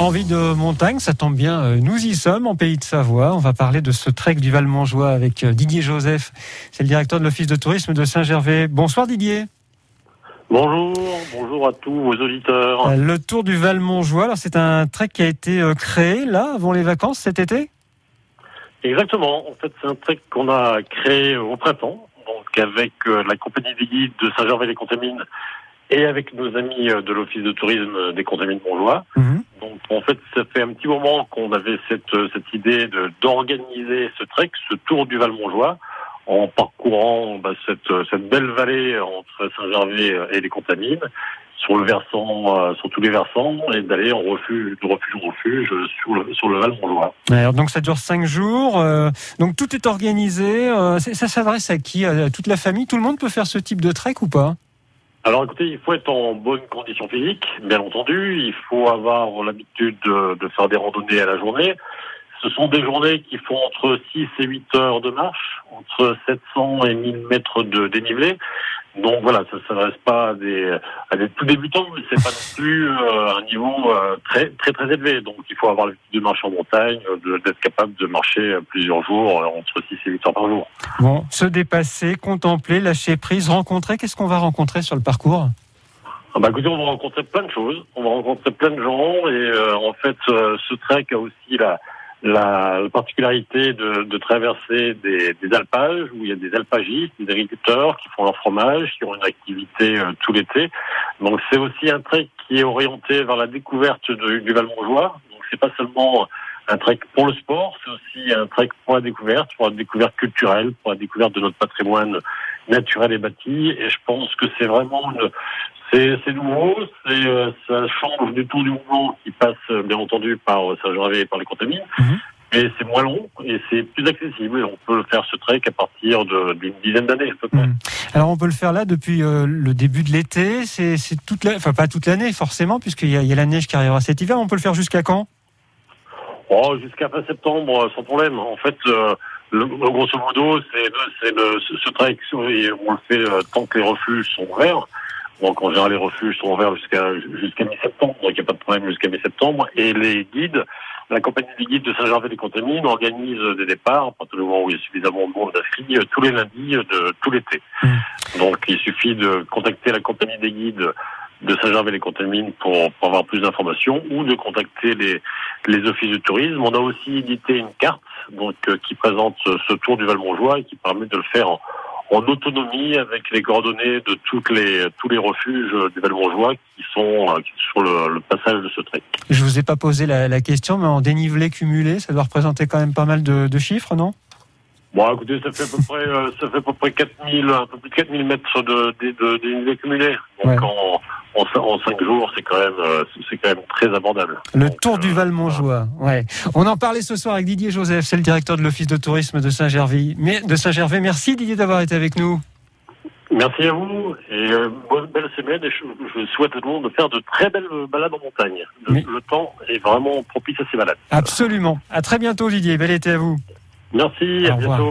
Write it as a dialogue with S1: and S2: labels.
S1: Envie de montagne, ça tombe bien, euh, nous y sommes en pays de Savoie. On va parler de ce trek du Val-Montjoie avec euh, Didier Joseph, c'est le directeur de l'Office de tourisme de Saint-Gervais. Bonsoir Didier.
S2: Bonjour, bonjour à tous vos auditeurs.
S1: Euh, Le tour du Val-Montjoie, alors c'est un trek qui a été créé là, avant les vacances cet été?
S2: Exactement, en fait c'est un trek qu'on a créé au printemps, donc avec la compagnie des guides de Saint-Gervais-les-Contamines et avec nos amis de l'Office de tourisme des Contamines Montjoie. Donc en fait, ça fait un petit moment qu'on avait cette, cette idée d'organiser ce trek, ce tour du Val-Montjoie, en parcourant bah, cette, cette belle vallée entre Saint-Gervais et les Contamines, sur le versant, euh, sur tous les versants, et d'aller en refuge, de refuge en refuge sur le, sur le Val-Montjoie.
S1: Alors donc ça dure cinq jours. Euh, donc tout est organisé. Euh, ça s'adresse à qui? À toute la famille? Tout le monde peut faire ce type de trek ou pas?
S2: Alors écoutez, il faut être en bonne condition physique, bien entendu. Il faut avoir l'habitude de, faire des randonnées à la journée. Ce sont des journées qui font entre 6 et 8 heures de marche, entre 700 et 1000 mètres de dénivelé. Donc voilà, ça ne s'adresse pas à des, à des tout débutants, mais c'est pas non plus euh, un niveau euh, très très très élevé. Donc il faut avoir l'habitude de marcher en montagne, d'être capable de marcher plusieurs jours, euh, entre 6 et 8 heures par jour.
S1: Bon, se dépasser, contempler, lâcher prise, rencontrer, qu'est-ce qu'on va rencontrer sur le parcours?
S2: Ah bah écoutez, on va rencontrer plein de choses, on va rencontrer plein de gens et en fait ce trek a aussi la, la, particularité de, de traverser des, des, alpages où il y a des alpagistes, des agriculteurs qui font leur fromage, qui ont une activité euh, tout l'été. Donc c'est aussi un trek qui est orienté vers la découverte du Val-Montjoie. Donc c'est pas seulement un trek pour le sport, c'est aussi un trek pour la découverte, pour la découverte culturelle, pour la découverte de notre patrimoine naturel et bâti. Et je pense que c'est vraiment une, c'est nouveau, euh, ça change du tout du mouvement qui passe euh, bien entendu par euh, Saint-Gervais et par les contamines. Mhm. Mais c'est moins long et c'est plus accessible. On peut faire ce trek à partir d'une dizaine d'années.
S1: Mhm. Alors on peut le faire là depuis le début de l'été. C'est toute la, enfin pas toute l'année forcément puisqu'il y, a la neige qui arrivera cet hiver. On peut le faire jusqu'à quand?
S2: Oh, jusqu'à fin septembre sans problème. En fait, le, grosso modo, c'est ce trek on le fait tant que les refuges sont ouverts. Donc en général, les refuges sont ouverts jusqu'à jusqu'à mi-septembre, donc il n'y a pas de problème jusqu'à mi-septembre. Et les guides, la compagnie des guides de Saint-Gervais-des-Contamines organise des départs, à partir du moment où il y a suffisamment de monde inscrit, euh, tous les lundis de tout l'été. Mmh. Donc il suffit de contacter la compagnie des guides de Saint-Gervais-les-Contamines pour, pour, avoir plus d'informations ou de contacter les, les offices de tourisme. On a aussi édité une carte donc euh, qui présente ce tour du Val-Montjoie et qui permet de le faire en, autonomie avec les coordonnées de toutes les, tous les refuges du Val-Montjoie qui sont euh, sur le, passage de ce trek.
S1: Je vous ai pas posé la, question, mais en dénivelé cumulé, ça doit représenter quand même pas mal de, chiffres, non?
S2: Bon, écoutez, ça fait à peu près, euh, ça fait à peu près 4000, un peu plus de 4000 mètres de, de, dénivelé cumulé. Donc en, en, en, cinq jours, c'est quand même, euh, c'est quand même très abordable.
S1: Le Tour du Val-Montjoie. Ouais. On en parlait ce soir avec Didier Joseph, c'est le directeur de l'Office de tourisme de Saint-Gervais. De Saint-Gervais. Merci Didier d'avoir été avec nous.
S2: Merci à vous et bonne belle semaine. Et je, souhaite à tout le monde de faire de très belles balades en montagne. Le, temps est vraiment propice à ces balades.
S1: Absolument. À très bientôt Didier. Bel été à vous.
S2: Merci. à bientôt.